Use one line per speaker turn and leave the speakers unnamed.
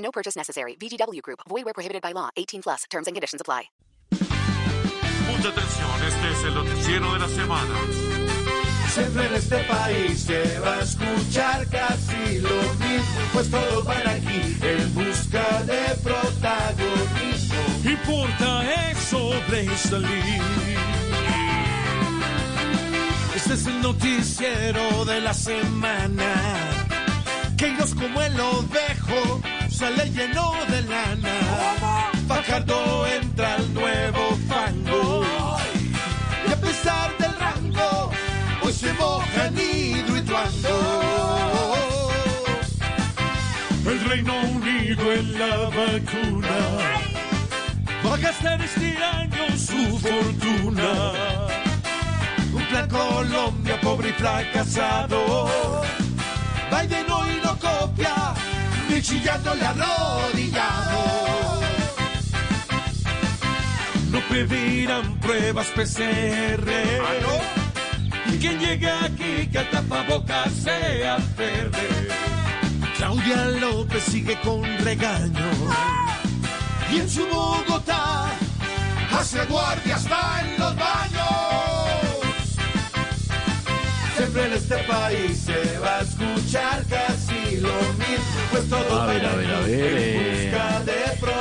No purchase necessary. VGW Group. Void where prohibited by law. 18 plus. Terms and conditions apply.
Mucha atención, este es el noticiero de la semana.
Siempre en este país se va a escuchar casi lo mismo, pues todos van aquí en busca de protagonismo.
Importa es sobresalir. Este es el noticiero de la semana. Que ellos como el ovejo sale lleno de lana. Fajardo entra al nuevo fango. Y a pesar del rango, hoy se moja nido y tuando. El Reino Unido en la vacuna va a gastar este año su fortuna. Un plan Colombia pobre y fracasado. Ni chillándole arrodillado. No pedirán pruebas PCR. Y quien llega aquí que el tapabocas sea verde. Claudia López sigue con regaño. Y en su Bogotá hace guardia hasta en los baños.
Siempre en este país se va a